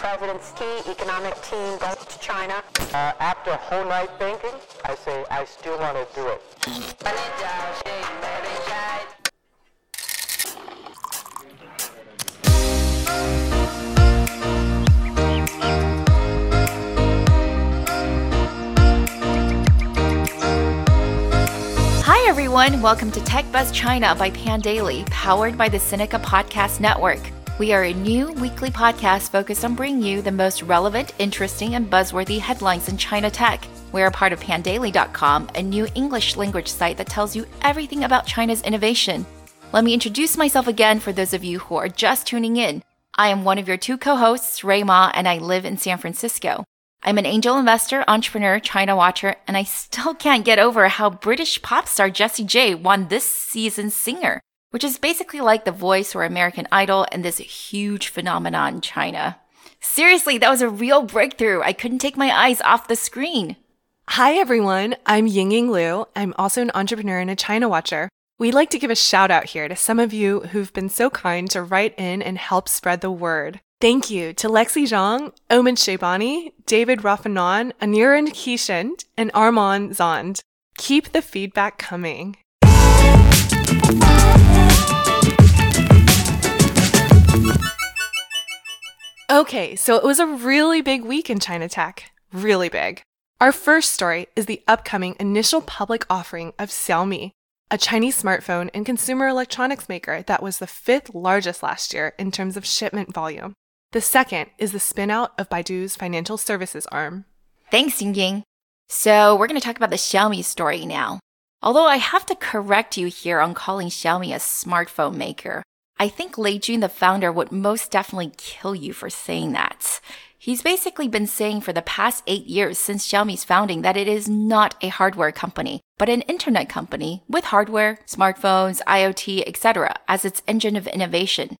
president's key economic team goes to China. Uh, after a whole night thinking, I say I still want to do it. Hi, everyone. Welcome to Tech Buzz China by Pandaily, powered by the Sinica Podcast Network. We are a new weekly podcast focused on bringing you the most relevant, interesting, and buzzworthy headlines in China tech. We're a part of pandaily.com, a new English language site that tells you everything about China's innovation. Let me introduce myself again for those of you who are just tuning in. I am one of your two co hosts, Rui Ma, and I live in San Francisco. I'm an angel investor, entrepreneur, China watcher, and I still can't get over how British pop star Jessie J won this season's singer, which is basically like The Voice or American Idol and this huge phenomenon in China. Seriously, that was a real breakthrough. I couldn't take my eyes off the screen. Hi, everyone. I'm Yingying Lu. I'm also an entrepreneur and a China watcher. We'd like to give a shout out here to some of you who've been so kind to write in and help spread the word. Thank you to Lexi Zhang, Omen Shebani, David Rafanon, Aniran Kishant, and Armand Zond. Keep the feedback coming. Okay, so it was a really big week in China tech. Really big. Our first story is the upcoming initial public offering of Xiaomi, a Chinese smartphone and consumer electronics maker that was the fifth largest last year in terms of shipment volume. The second is the spinout of Baidu's financial services arm. Thanks, Yingying. So, we're going to talk about the Xiaomi story now. Although I have to correct you here on calling Xiaomi a smartphone maker. I think Lei Jun, the founder, would most definitely kill you for saying that. He's basically been saying for the past eight years since Xiaomi's founding that it is not a hardware company, but an internet company with hardware, smartphones, IoT, etc. as its engine of innovation.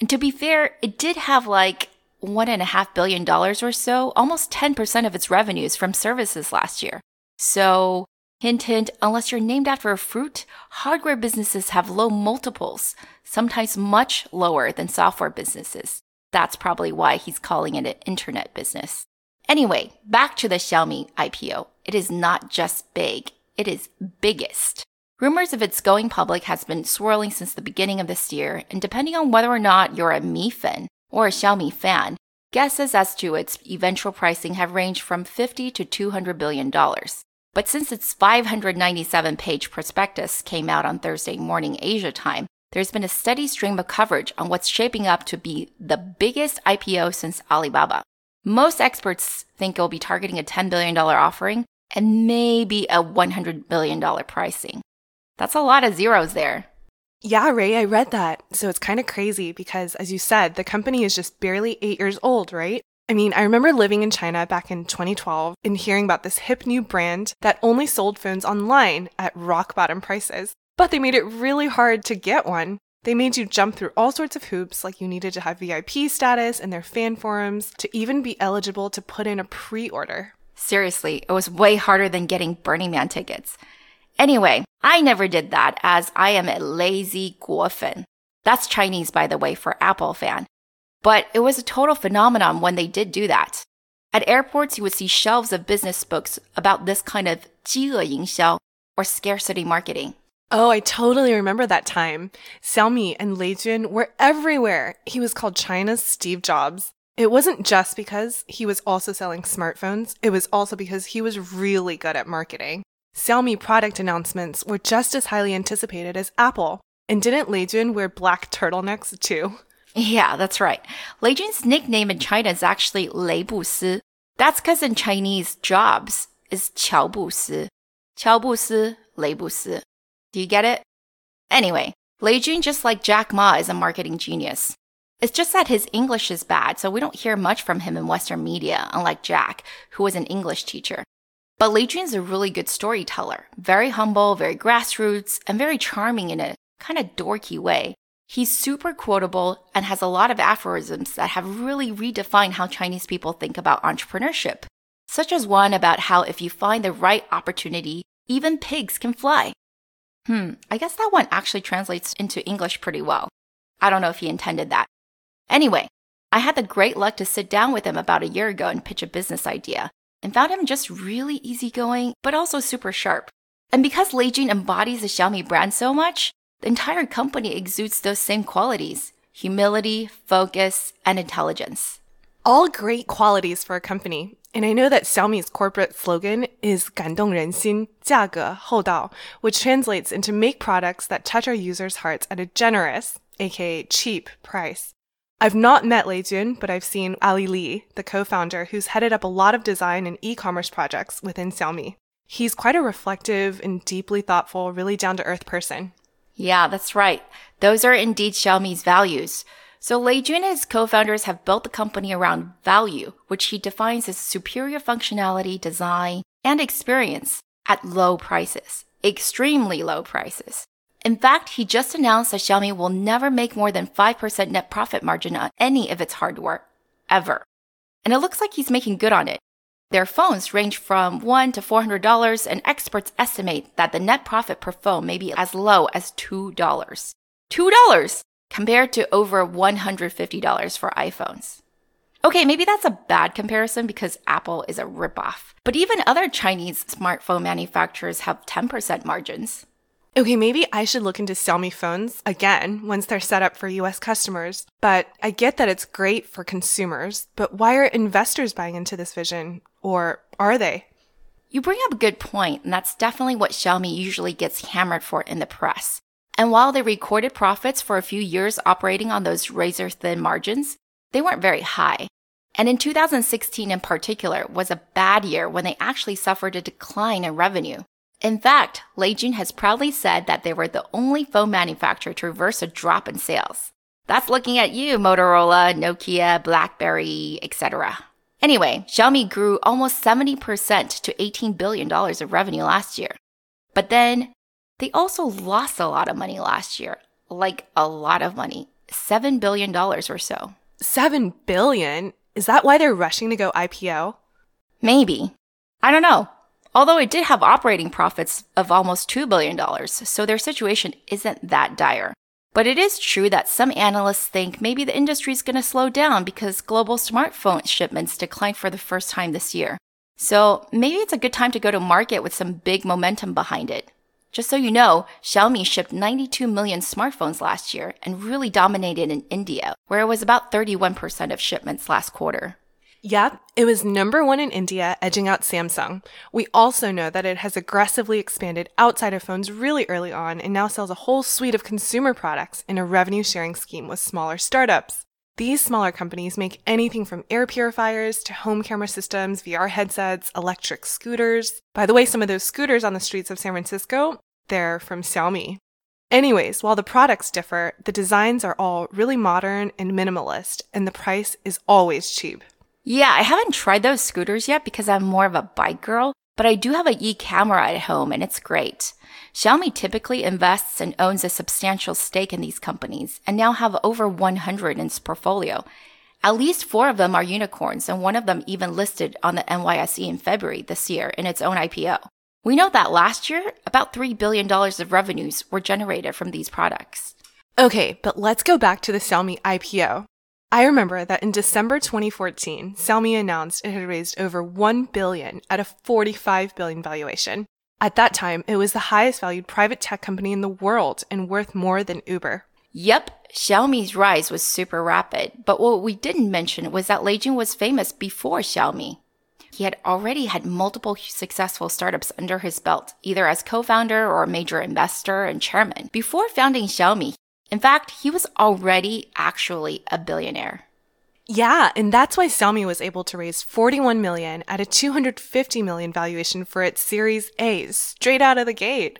And to be fair, it did have like one and a half billion dollars or so, almost 10% of its revenues from services last year. So, hint, hint, unless you're named after a fruit, hardware businesses have low multiples, sometimes much lower than software businesses. That's probably why he's calling it an internet business. Anyway, back to the Xiaomi IPO. It is not just big, it is biggest. Rumors of its going public has been swirling since the beginning of this year, and depending on whether or not you're a Mi fan or a Xiaomi fan, guesses as to its eventual pricing have ranged from 50 to 200 billion dollars. But since its 597 page prospectus came out on Thursday morning Asia time, there's been a steady stream of coverage on what's shaping up to be the biggest IPO since Alibaba. Most experts think it'll be targeting a $10 billion offering and maybe a $100 billion pricing. That's a lot of zeros there. Yeah, Rui, I read that. So it's kind of crazy because, as you said, the company is just barely eight years old, right? I mean, I remember living in China back in 2012 and hearing about this hip new brand that only sold phones online at rock bottom prices. But they made it really hard to get one. They made you jump through all sorts of hoops, like you needed to have VIP status in their fan forums to even be eligible to put in a pre order. Seriously, it was way harder than getting Burning Man tickets. Anyway, I never did that as I am a lazy guofan. That's Chinese, by the way, for Apple fan. But it was a total phenomenon when they did do that. At airports, you would see shelves of business books about this kind of 饥饿营销 or scarcity marketing. Oh, I totally remember that time. Xiaomi and Lei Jun were everywhere. He was called China's Steve Jobs. It wasn't just because he was also selling smartphones, it was also because he was really good at marketing. Xiaomi product announcements were just as highly anticipated as Apple. And didn't Lei Jun wear black turtlenecks too? Yeah, that's right. Lei Jun's nickname in China is actually Lei Bu Si. That's because in Chinese, Jobs is Qiao Bu Si. Qiao Bu Si, Lei Bu Si. Do you get it? Anyway, Lei Jun, just like Jack Ma, is a marketing genius. It's just that his English is bad, so we don't hear much from him in Western media, unlike Jack, who was an English teacher. But Lei Jun's a really good storyteller, very humble, very grassroots, and very charming in a kind of dorky way. He's super quotable and has a lot of aphorisms that have really redefined how Chinese people think about entrepreneurship, such as one about how if you find the right opportunity, even pigs can fly. Hmm, I guess that one actually translates into English pretty well. I don't know if he intended that. Anyway, I had the great luck to sit down with him about a year ago and pitch a business idea, and found him just really easygoing, but also super sharp. And because Lei Jun embodies the Xiaomi brand so much, the entire company exudes those same qualities humility, focus, and intelligence. All great qualities for a company. And I know that Xiaomi's corporate slogan is 感动人心,价格厚道, which translates into make products that touch our users' hearts at a generous, aka cheap, price. I've not met Lei Jun, but I've seen Ali Li, the co-founder, who's headed up a lot of design and e-commerce projects within Xiaomi. He's quite a reflective and deeply thoughtful, really down-to-earth person. Yeah, that's right. Those are indeed Xiaomi's values. So Lei Jun and his co-founders have built the company around value, which he defines as superior functionality, design, and experience at low prices, extremely low prices. In fact, he just announced that Xiaomi will never make more than 5% net profit margin on any of its hardware, ever. And it looks like he's making good on it. Their phones range from $1 to $400, and experts estimate that the net profit per phone may be as low as $2. $2! compared to over $150 for iPhones. Okay, maybe that's a bad comparison because Apple is a ripoff. But even other Chinese smartphone manufacturers have 10% margins. Okay, maybe I should look into Xiaomi phones again once they're set up for US customers. But I get that it's great for consumers, but why are investors buying into this vision? Or are they? You bring up a good point, and that's definitely what Xiaomi usually gets hammered for in the press. And while they recorded profits for a few years operating on those razor thin margins, they weren't very high. And in 2016 in particular was a bad year when they actually suffered a decline in revenue. In fact, Lei Jun has proudly said that they were the only phone manufacturer to reverse a drop in sales. That's looking at you, Motorola, Nokia, BlackBerry, etc. Anyway, Xiaomi grew almost 70% to $18 billion of revenue last year. But then they also lost a lot of money last year, like a lot of money, $7 billion or so. 7 billion? Is that why they're rushing to go IPO? Maybe. I don't know. Although it did have operating profits of almost $2 billion, so their situation isn't that dire. But it is true that some analysts think maybe the industry is going to slow down because global smartphone shipments declined for the first time this year. So maybe it's a good time to go to market with some big momentum behind it. Just so you know, Xiaomi shipped 92 million smartphones last year and really dominated in India, where it was about 31% of shipments last quarter. Yep, it was number one in India, edging out Samsung. We also know that it has aggressively expanded outside of phones really early on and now sells a whole suite of consumer products in a revenue sharing scheme with smaller startups. These smaller companies make anything from air purifiers to home camera systems, VR headsets, electric scooters. By the way, some of those scooters on the streets of San Francisco, they're from Xiaomi. Anyways, while the products differ, the designs are all really modern and minimalist, and the price is always cheap. Yeah, I haven't tried those scooters yet because I'm more of a bike girl, but I do have a e camera at home and it's great. Xiaomi typically invests and owns a substantial stake in these companies and now have over 100 in its portfolio. At least four of them are unicorns, and one of them even listed on the NYSE in February this year in its own IPO. We know that last year, about $3 billion of revenues were generated from these products. Okay, but let's go back to the Xiaomi IPO. I remember that in December 2014, Xiaomi announced it had raised over 1 billion at a 45 billion valuation. At that time, it was the highest valued private tech company in the world and worth more than Uber. Yep, Xiaomi's rise was super rapid, but what we didn't mention was that Lei Jun was famous before Xiaomi. He had already had multiple successful startups under his belt, either as co-founder or major investor and chairman. Before founding Xiaomi, in fact, he was already actually a billionaire. Yeah, and that's why Xiaomi was able to raise 41 million at a 250 million valuation for its Series A straight out of the gate.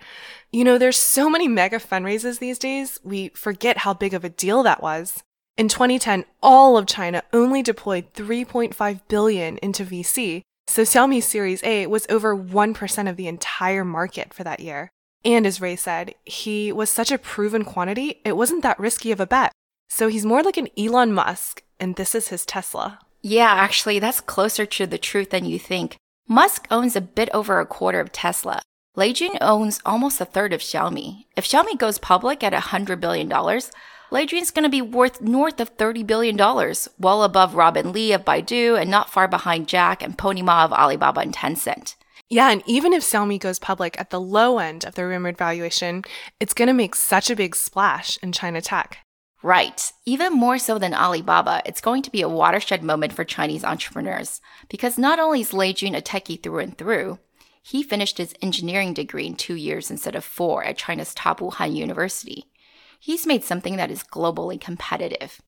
You know, there's so many mega fundraisers these days, we forget how big of a deal that was. In 2010, all of China only deployed 3.5 billion into VC, so Xiaomi's Series A was over 1% of the entire market for that year. And as Rui said, he was such a proven quantity, it wasn't that risky of a bet. So he's more like an Elon Musk, and this is his Tesla. Yeah, actually, that's closer to the truth than you think. Musk owns a bit over a quarter of Tesla. Lei Jun owns almost a third of Xiaomi. If Xiaomi goes public at $100 billion, Lei Jun's going to be worth north of $30 billion, well above Robin Li of Baidu and not far behind Jack and Pony Ma of Alibaba and Tencent. Yeah, and even if Xiaomi goes public at the low end of the rumored valuation, it's going to make such a big splash in China tech. Right. Even more so than Alibaba, it's going to be a watershed moment for Chinese entrepreneurs because not only is Lei Jun a techie through and through, he finished his engineering degree in two years instead of four at China's top Wuhan University. He's made something that is globally competitive.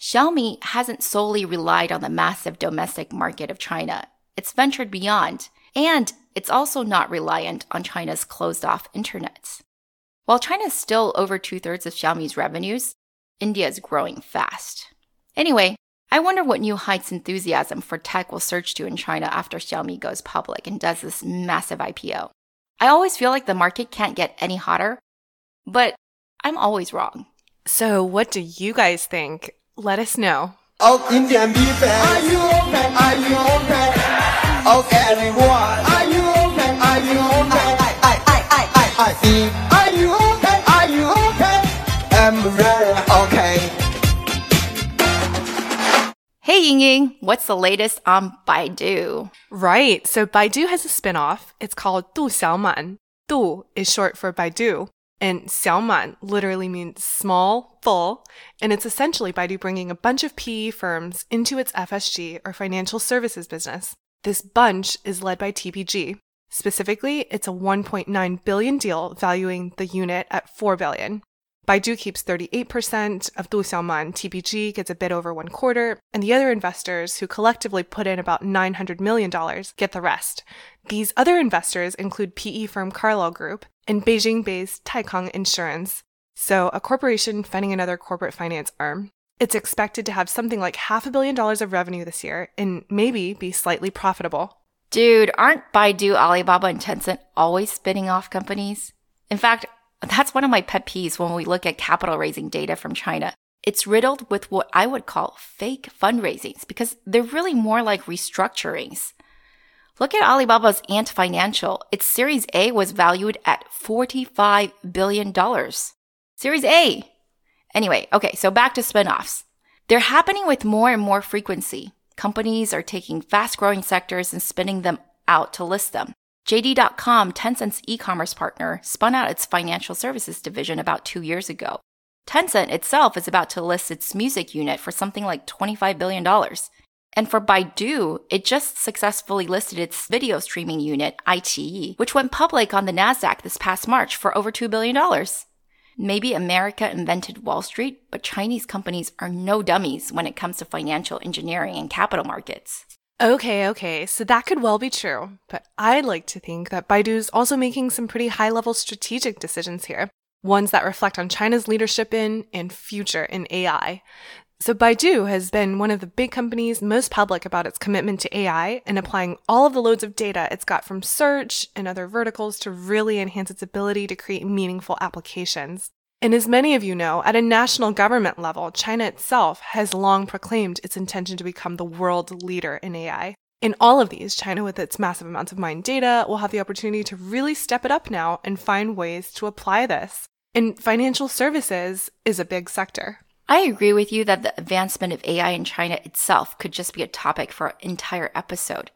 Xiaomi hasn't solely relied on the massive domestic market of China. It's ventured beyond, and it's also not reliant on China's closed off internet. While China is still over two thirds of Xiaomi's revenues, India is growing fast. Anyway, I wonder what new heights enthusiasm for tech will surge to in China after Xiaomi goes public and does this massive IPO. I always feel like the market can't get any hotter, but I'm always wrong. So, what do you guys think? Let us know. Oh, Indian people, are you open? Are you open? Oh, everyone, are you open? Are you open? I, I, I, I, I, I think. Are you open? Are you open? I'm very okay. Hey Ying Ying, what's the latest on Baidu? Right. So Baidu has a spin-off. It's called Du Xiaoman. Du is short for Baidu, and Xiaoman literally means small, full, and it's essentially Baidu bringing a bunch of PE firms into its FSG or financial services business. This bunch is led by TPG. Specifically, it's a 1.9 billion deal valuing the unit at 4 billion. Baidu keeps 38% of Du Xiaoman, TPG gets a bit over one quarter, and the other investors, who collectively put in about $900 million, get the rest. These other investors include PE firm Carlyle Group and Beijing based Taikang Insurance, so a corporation funding another corporate finance arm. It's expected to have something like half a billion dollars of revenue this year and maybe be slightly profitable. Dude, aren't Baidu, Alibaba, and Tencent always spinning off companies? In fact, that's one of my pet peeves when we look at capital raising data from China. It's riddled with what I would call fake fundraisings because they're really more like restructurings. Look at Alibaba's Ant Financial. Its Series A was valued at $45 billion. Series A! Anyway, okay, so back to spin-offs. They're happening with more and more frequency. Companies are taking fast growing sectors and spinning them out to list them. JD.com, Tencent's e commerce partner, spun out its financial services division about two years ago. Tencent itself is about to list its music unit for something like $25 billion. And for Baidu, it just successfully listed its video streaming unit, iQIYI, which went public on the NASDAQ this past March for over $2 billion. Maybe America invented Wall Street, but Chinese companies are no dummies when it comes to financial engineering and capital markets. Okay, okay, so that could well be true, but I'd like to think that Baidu's also making some pretty high level strategic decisions here, ones that reflect on China's leadership in and future in AI. So Baidu has been one of the big companies most public about its commitment to AI and applying all of the loads of data it's got from search and other verticals to really enhance its ability to create meaningful applications. And as many of you know, at a national government level, China itself has long proclaimed its intention to become the world leader in AI. In all of these, China, with its massive amounts of mined data, will have the opportunity to really step it up now and find ways to apply this. And financial services is a big sector. I agree with you that the advancement of AI in China itself could just be a topic for an entire episode.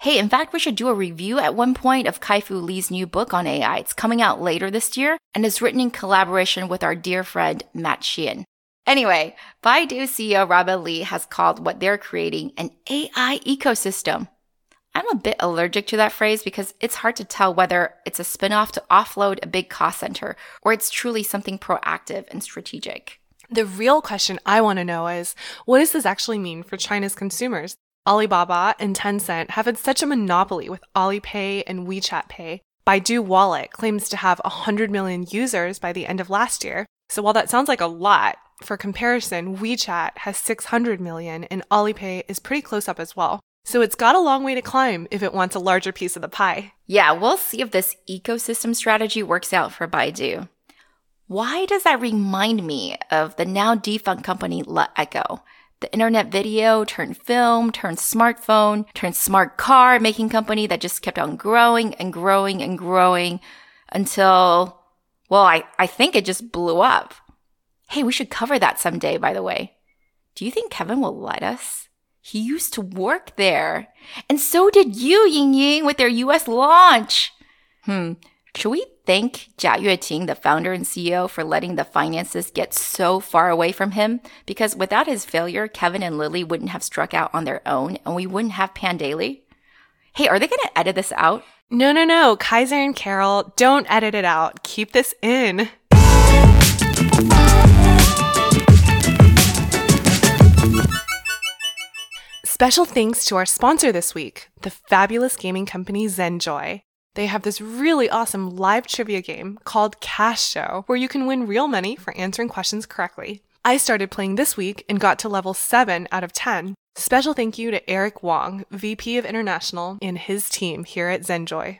Hey, in fact, we should do a review at one point of Kai-Fu Lee's new book on AI. It's coming out later this year and is written in collaboration with our dear friend Matt Sheehan. Anyway, Baidu CEO Robin Li has called what they're creating an AI ecosystem. I'm a bit allergic to that phrase because it's hard to tell whether it's a spinoff to offload a big cost center or it's truly something proactive and strategic. The real question I want to know is what does this actually mean for China's consumers? Alibaba and Tencent have had such a monopoly with Alipay and WeChat Pay. Baidu Wallet claims to have 100 million users by the end of last year. So while that sounds like a lot, for comparison, WeChat has 600 million and Alipay is pretty close up as well. So it's got a long way to climb if it wants a larger piece of the pie. Yeah, we'll see if this ecosystem strategy works out for Baidu. Why does that remind me of the now defunct company La Echo? The internet video turned film, turned smartphone, turned smart car making company that just kept on growing and growing and growing until, well, I, I think it just blew up. Hey, we should cover that someday, by the way. Do you think Kevin will let us? He used to work there. And so did you, Ying Ying, with their US launch. Hmm. Should we thank Jia Yueting, the founder and CEO, for letting the finances get so far away from him? Because without his failure, Kevin and Lily wouldn't have struck out on their own and we wouldn't have Pandaily. Hey, are they going to edit this out? No, no, no. Kaiser and Carol, don't edit it out. Keep this in. Special thanks to our sponsor this week, the fabulous gaming company Zenjoy. They have this really awesome live trivia game called Cash Show, where you can win real money for answering questions correctly. I started playing this week and got to level 7 out of 10. Special thank you to Eric Wong, VP of International, and his team here at Zenjoy.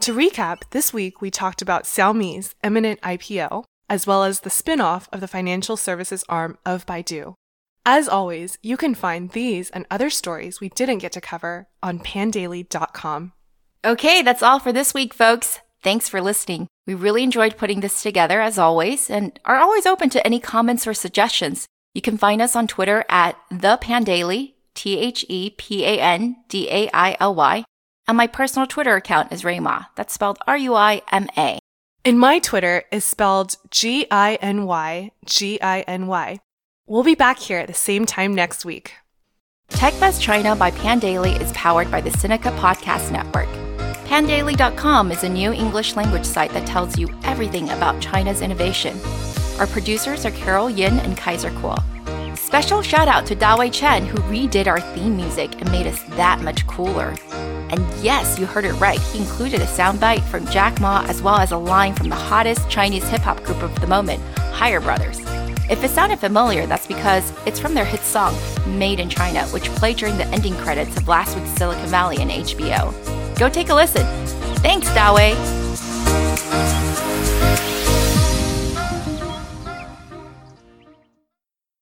To recap, this week we talked about Xiaomi's imminent IPO, as well as the spin off of the financial services arm of Baidu. As always, you can find these and other stories we didn't get to cover on pandaily.com. Okay, that's all for this week, folks. Thanks for listening. We really enjoyed putting this together as always and are always open to any comments or suggestions. You can find us on Twitter at the Pandaily, T H E P A N D A I L Y, and my personal Twitter account is Ruima. That's spelled R U I M A. And my Twitter is spelled G I N Y G I N Y. We'll be back here at the same time next week. TechBuzz China by Pandaily is powered by the Sinica Podcast Network. Pandaily.com is a new English language site that tells you everything about China's innovation. Our producers are Carol Yin and Kaiser Kuo. Special shout out to Dawei Chen, who redid our theme music and made us that much cooler. And yes, you heard it right, he included a soundbite from Jack Ma as well as a line from the hottest Chinese hip hop group of the moment, Higher Brothers. If it sounded familiar, that's because it's from their hit song, Made in China, which played during the ending credits of last week's Silicon Valley and HBO. Go take a listen. Thanks, Dawei!